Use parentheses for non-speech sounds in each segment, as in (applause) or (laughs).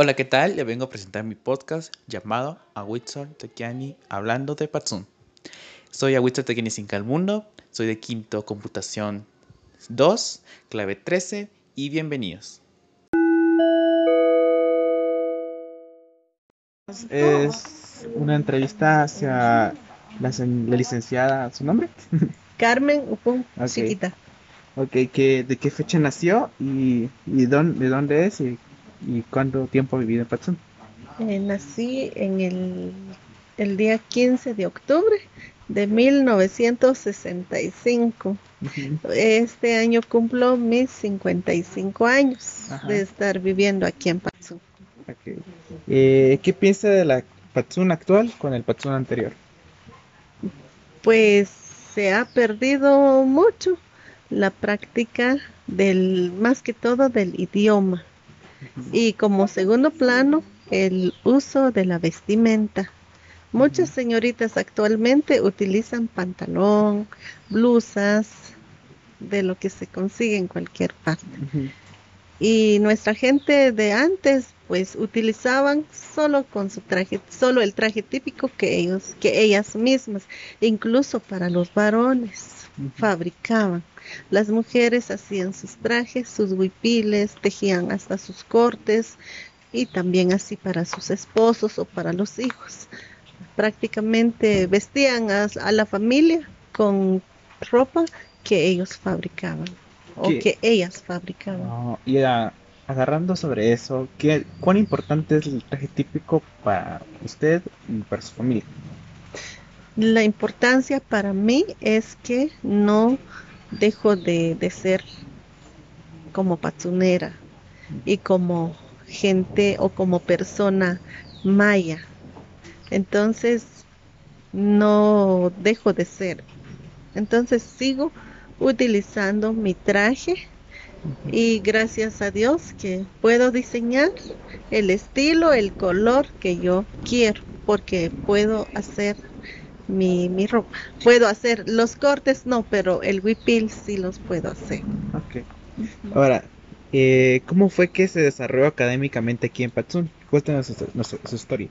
Hola, ¿qué tal? Le vengo a presentar mi podcast llamado Awitzel Tekiani Hablando de Patsun. Soy Awitzel Tekiani Mundo, soy de quinto computación 2, clave 13 y bienvenidos. Es una entrevista hacia la, licenciada, ¿su nombre? (laughs) Carmen Upun, chiquita. Ok, ¿de qué fecha nació y, dónde, de dónde es y, cuánto tiempo ha vivido en Patsun? Eh, nací en el, el, día 15 de octubre de 1965. Este año cumplo mis 55 años de estar viviendo aquí en Patsun. Eh, ¿Qué piensa de la Patsun actual con el Patsun anterior? Pues se ha perdido mucho la práctica del, más que todo del idioma. Y como segundo plano, el uso de la vestimenta. Muchas señoritas actualmente utilizan pantalón, blusas, de lo que se consigue en cualquier parte. Y nuestra gente de antes, pues utilizaban solo con su traje, solo el traje típico que ellos, que ellas mismas, incluso para los varones fabricaban. Las mujeres hacían sus trajes, sus huipiles, tejían hasta sus cortes y también así para sus esposos o para los hijos. Prácticamente vestían a, la familia con ropa que ellos fabricaban o que ellas fabricaban. y agarrando sobre eso, ¿qué, ¿cuán importante es el traje típico para usted y para su familia? La importancia para mí es que no dejo de, ser como patsunera y como gente o como persona maya. Entonces no dejo de ser. Entonces sigo utilizando mi traje y gracias a Dios que puedo diseñar el estilo, el color que yo quiero, porque puedo hacer mi, mi ropa. Puedo hacer los cortes, no, pero el whipil sí los puedo hacer. Ok. Ahora, eh, ¿cómo fue que se desarrolló académicamente aquí en Patsun? Cuéntanos su, su, historia.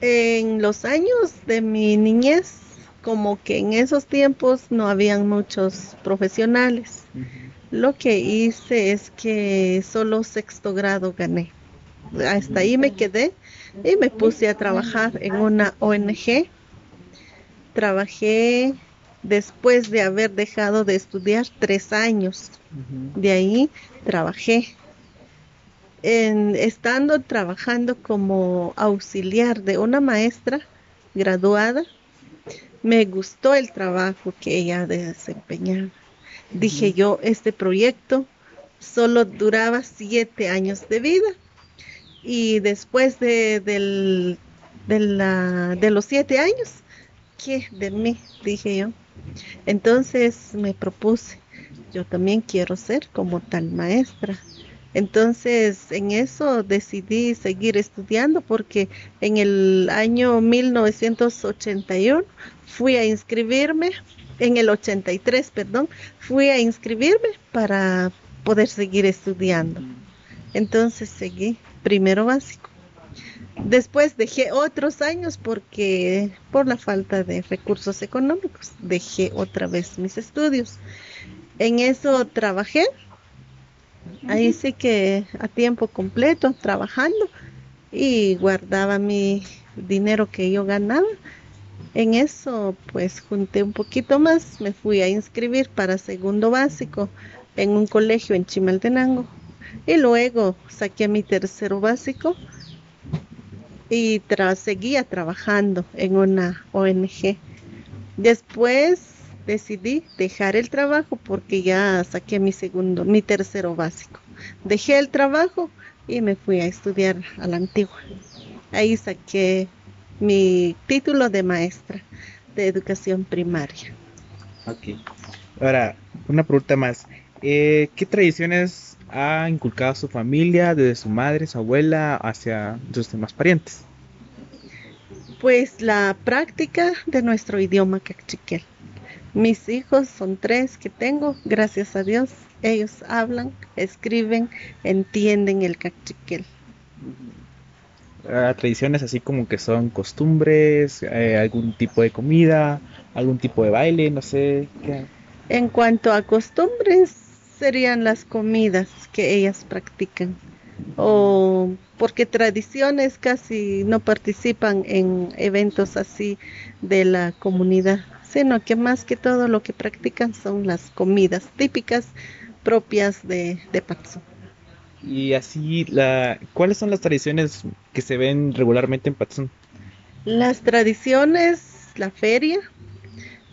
En los años de mi niñez, como que en esos tiempos no habían muchos profesionales. Lo que hice es que solo sexto grado gané. Hasta ahí me quedé y me puse a trabajar en una ONG. Trabajé después de haber dejado de estudiar tres años. De ahí trabajé. En, estando trabajando como auxiliar de una maestra graduada, me gustó el trabajo que ella desempeñaba. Dije yo, este proyecto solo duraba siete años de vida y después de, del, de, la, de los siete años, ¿qué de mí? Dije yo. Entonces me propuse, yo también quiero ser como tal maestra. Entonces en eso decidí seguir estudiando porque en el año 1981 fui a inscribirme, en el 83, perdón, fui a inscribirme para poder seguir estudiando. Entonces seguí primero básico. Después dejé otros años porque por la falta de recursos económicos dejé otra vez mis estudios. En eso trabajé. Ahí sí que a tiempo completo trabajando y guardaba mi dinero que yo ganaba. En eso pues junté un poquito más, me fui a inscribir para segundo básico en un colegio en Chimaltenango y luego saqué mi tercero básico y tras, seguía trabajando en una ONG. Después decidí dejar el trabajo porque ya saqué mi segundo, mi tercero básico. Dejé el trabajo y me fui a estudiar a la antigua. Ahí saqué mi título de maestra de educación primaria. Ok. Ahora, una pregunta más. Eh, ¿Qué tradiciones ha inculcado su familia, desde su madre, su abuela, hacia sus demás parientes? Pues la práctica de nuestro idioma cachiquel. Mis hijos son tres que tengo, gracias a Dios. Ellos hablan, escriben, entienden el cachiquel. Tradiciones así como que son costumbres, eh, algún tipo de comida, algún tipo de baile, no sé. ¿qué? En cuanto a costumbres, serían las comidas que ellas practican. O porque tradiciones casi no participan en eventos así de la comunidad, sino que más que todo lo que practican son las comidas típicas propias de, de Patzún. Y así, la, ¿cuáles son las tradiciones que se ven regularmente en Patzún? Las tradiciones, la feria,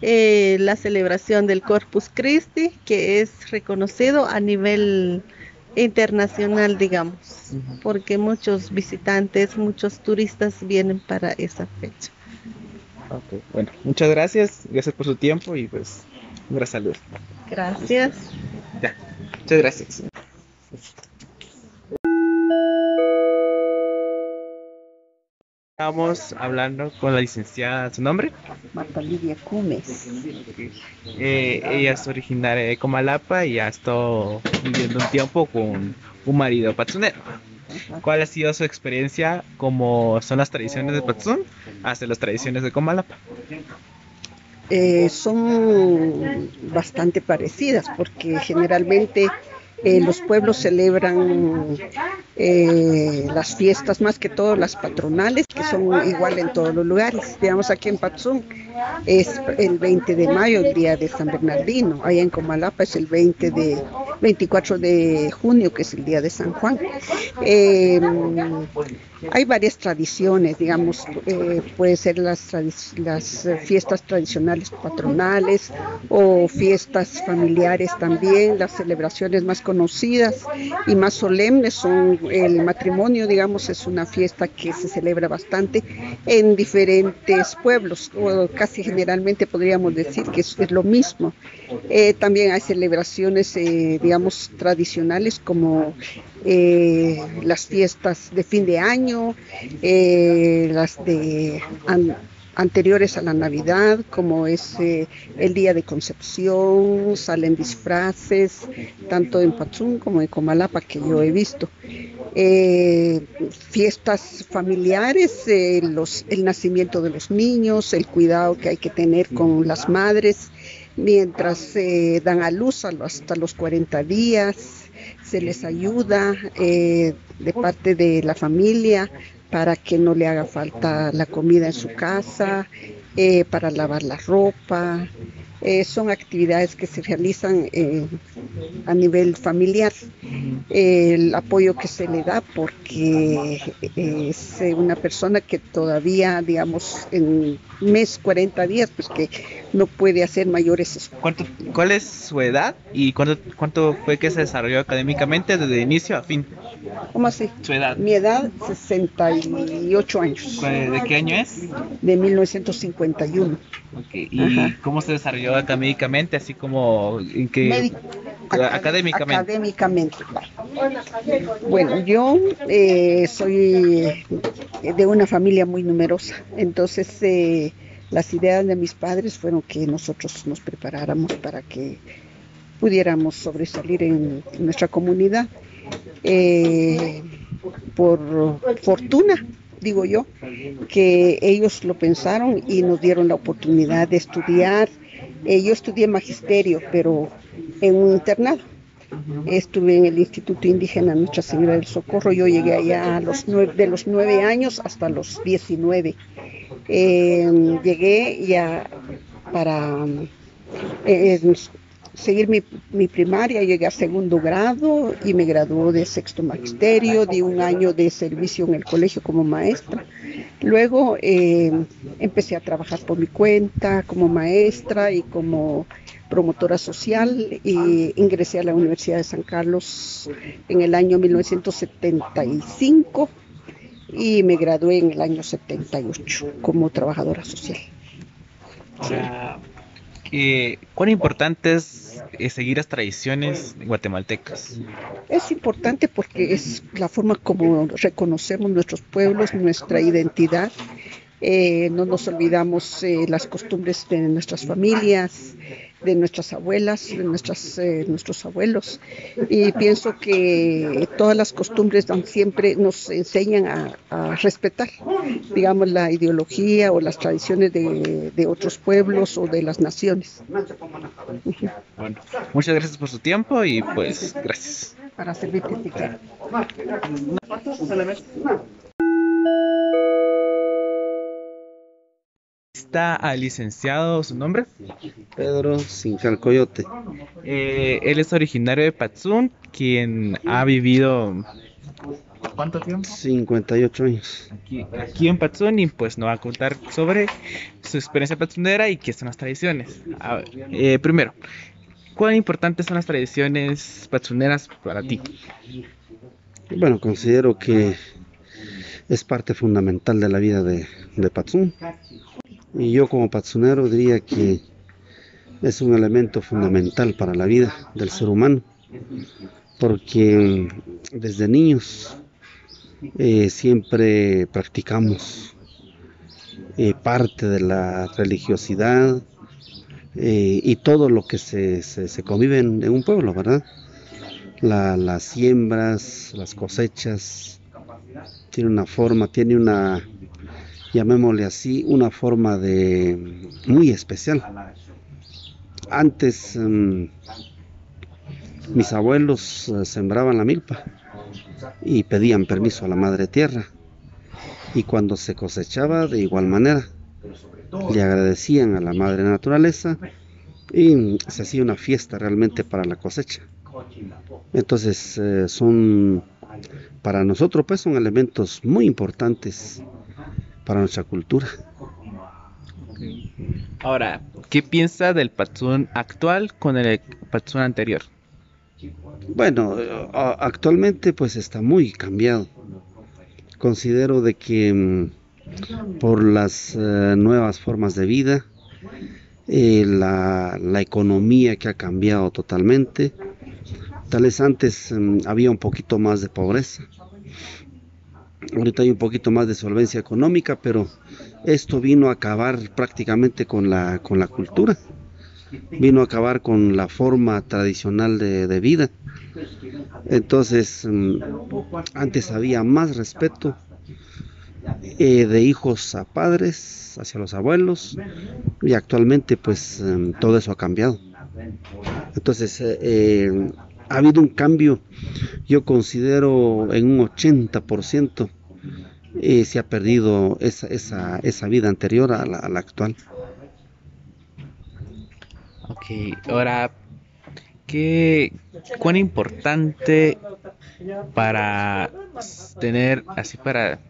eh, la celebración del Corpus Christi, que es reconocido a nivel internacional, digamos, porque muchos visitantes, muchos turistas vienen para esa fecha. Ok, bueno, muchas gracias, gracias por su tiempo y pues, un gran saludo. Gracias. Ya, muchas gracias. Estamos hablando con la licenciada, ¿su nombre? Marta Lidia Cumes. Eh, ella es originaria de Comalapa y ha estado viviendo un tiempo con un marido patzunero. ¿Cuál ha sido su experiencia como son las tradiciones de Patzún hacia las tradiciones de Comalapa? Eh, son bastante parecidas porque generalmente eh, los pueblos celebran eh, las fiestas, más que todo las patronales, que son igual en todos los lugares. Digamos, aquí en Patzún es el 20 de mayo, el día de San Bernardino. Allá en Comalapa es el 20 de, 24 de junio, que es el día de San Juan. Eh, hay varias tradiciones, digamos, eh, puede ser las, las fiestas tradicionales patronales o fiestas familiares también, las celebraciones más conocidas y más solemnes son el matrimonio, digamos, es una fiesta que se celebra bastante en diferentes pueblos, o casi generalmente podríamos decir que es, lo mismo. Eh, también hay celebraciones, eh, digamos, tradicionales como eh, las fiestas de fin de año, las de anteriores a la Navidad, como es eh, el día de Concepción, salen disfraces, tanto en Patzún como en Comalapa, que yo he visto. Eh, fiestas familiares, eh, el nacimiento de los niños, el cuidado que hay que tener con las madres mientras eh, dan a luz hasta los 40 días, se les ayuda de parte de la familia para que no le haga falta la comida en su casa, eh, para lavar la ropa. Eh, son actividades que se realizan eh, a nivel familiar. El apoyo que se le da porque es eh, una persona que todavía, digamos, en mes 40 días, pues que no puede hacer mayores. ¿Cuánto, ¿Cuál es su edad y cuánto, cuánto fue que se desarrolló académicamente desde inicio a fin? ¿Cómo así? Su edad. Mi edad, 68 años, ¿De qué año es? de 1951. Ok, ¿Y Ajá. cómo se desarrolló académicamente, así como que académicamente? Académicamente. Bueno, yo eh, soy de una familia muy numerosa, entonces eh, las ideas de mis padres fueron que nosotros nos preparáramos para que pudiéramos sobresalir en nuestra comunidad. Eh, por fortuna, digo yo, que ellos lo pensaron y nos dieron la oportunidad de estudiar. Eh, yo estudié magisterio, pero en un internado. Estuve en el Instituto Indígena Nuestra Señora del Socorro. Yo llegué allá a los nueve, de los nueve años hasta los 19. Eh, llegué ya para eh, seguir mi, mi primaria, llegué a segundo grado y me graduó de sexto magisterio, di un año de servicio en el colegio como maestra. Luego eh, empecé a trabajar por mi cuenta como maestra y como promotora social y ingresé a la Universidad de San Carlos en el año 1975 y me gradué en el año 78 como trabajadora social. Ahora, eh, ¿Cuán importante es eh, seguir las tradiciones guatemaltecas? Es importante porque es la forma como reconocemos nuestros pueblos, nuestra identidad. Eh, no nos olvidamos eh, las costumbres de nuestras familias, de nuestras abuelas, de nuestras, eh, nuestros abuelos. Y pienso que todas las costumbres siempre nos enseñan a, respetar, digamos, la ideología o las tradiciones de, de, otros pueblos o de las naciones. Bueno, muchas gracias por su tiempo y pues gracias. Para servirte, está al licenciado, ¿su nombre? Pedro Sincal Coyote. Eh, él es originario de Patzún, quien ha vivido... ¿Cuánto tiempo? 58 años. Aquí, en Patzún y pues nos va a contar sobre su experiencia patzunera y qué son las tradiciones. Eh, primero, ¿cuán importantes son las tradiciones patzuneras para ti? Bueno, considero que es parte fundamental de la vida de, de Patzún. Y yo como patsunero diría que es un elemento fundamental para la vida del ser humano, porque desde niños eh, siempre practicamos eh, parte de la religiosidad eh, y todo lo que se, se, convive en, un pueblo, ¿verdad? las siembras, las cosechas, tiene una forma, tiene una llamémosle así, una forma de muy especial. Antes em, mis abuelos eh, sembraban la milpa y pedían permiso a la madre tierra y cuando se cosechaba de igual manera le agradecían a la madre naturaleza y se hacía una fiesta realmente para la cosecha. Entonces eh, son para nosotros pues son elementos muy importantes para nuestra cultura. Ahora, ¿qué piensa del patrón actual con el patrón anterior? Bueno, actualmente pues está muy cambiado. Considero de que mm, por las eh, nuevas formas de vida, eh, la, economía que ha cambiado totalmente, tal vez antes mm, había un poquito más de pobreza, Ahorita hay un poquito más de solvencia económica, pero esto vino a acabar prácticamente con la, con la cultura, vino a acabar con la forma tradicional de, vida. Entonces, mm, antes había más respeto eh, de hijos a padres, hacia los abuelos, y actualmente pues mm, todo eso ha cambiado. Entonces, eh, eh, ha habido un cambio, yo considero en un 80% eh, se ha perdido esa, esa, esa vida anterior a la, actual. Ok, ahora, ¿qué, ¿cuán importante para tener, así para,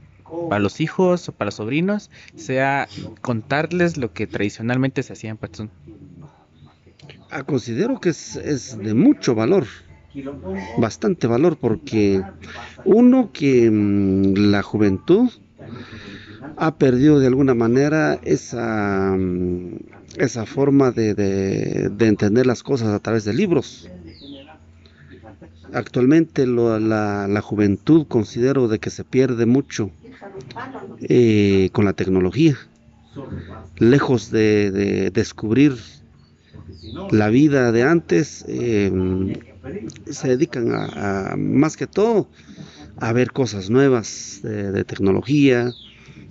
para los hijos o para los sobrinos, sea contarles lo que tradicionalmente se hacía en Patzún? Ah, considero que es, es de mucho valor bastante valor porque uno que mm, la juventud ha perdido de alguna manera esa, mm, esa forma de, de, entender las cosas a través de libros. Actualmente la, la, juventud considero de que se pierde mucho eh, con la tecnología, lejos de, de descubrir la vida de antes, eh, se dedican a, más que todo a ver cosas nuevas de, tecnología,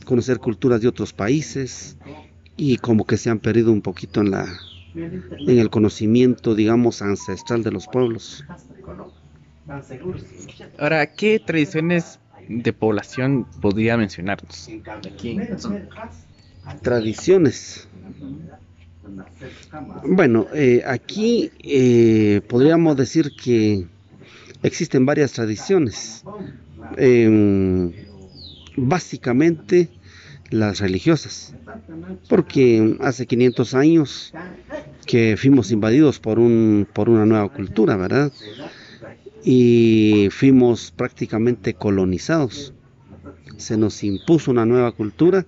conocer culturas de otros países y como que se han perdido un poquito en la en el conocimiento, digamos, ancestral de los pueblos. Ahora, ¿qué tradiciones de población podría mencionarnos? Tradiciones. Bueno, eh, aquí eh, podríamos decir que existen varias tradiciones. Em, básicamente las religiosas, porque hace 500 años que fuimos invadidos por, un, por una nueva cultura, ¿verdad? Y fuimos prácticamente colonizados. Se nos impuso una nueva cultura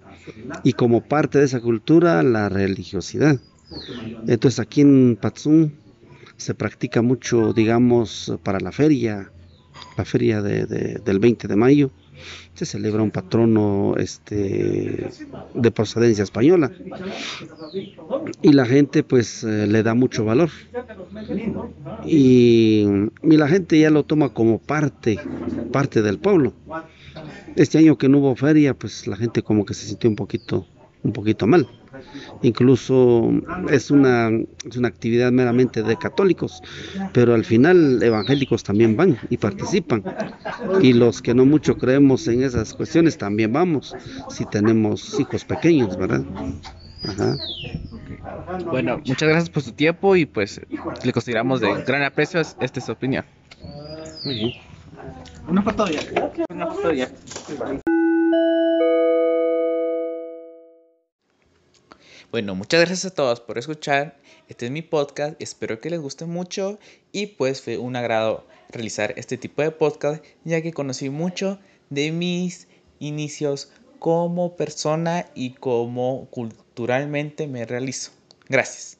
y como parte de esa cultura la religiosidad. Entonces aquí en Patzún se practica mucho, digamos, para la feria, la feria del 20 de mayo, se celebra un patrono este, de procedencia española y la gente pues eh, le da mucho valor y, y, la gente ya lo toma como parte, parte del pueblo. Este año que no hubo feria, pues la gente como que se sintió un poquito, un poquito mal. Incluso es una, es una actividad meramente de católicos, pero al final evangélicos también van y participan. Y los que no mucho creemos en esas cuestiones también vamos, si tenemos hijos pequeños, ¿verdad? Ajá. Bueno, muchas gracias por su tiempo y pues le consideramos de gran aprecio esta es su opinión. Muy bien. Una foto ya. Una foto ya. Bueno, muchas gracias a todos por escuchar. Este es mi podcast. Espero que les guste mucho. Y pues fue un agrado realizar este tipo de podcast, ya que conocí mucho de mis inicios como persona y como culturalmente me realizo. Gracias.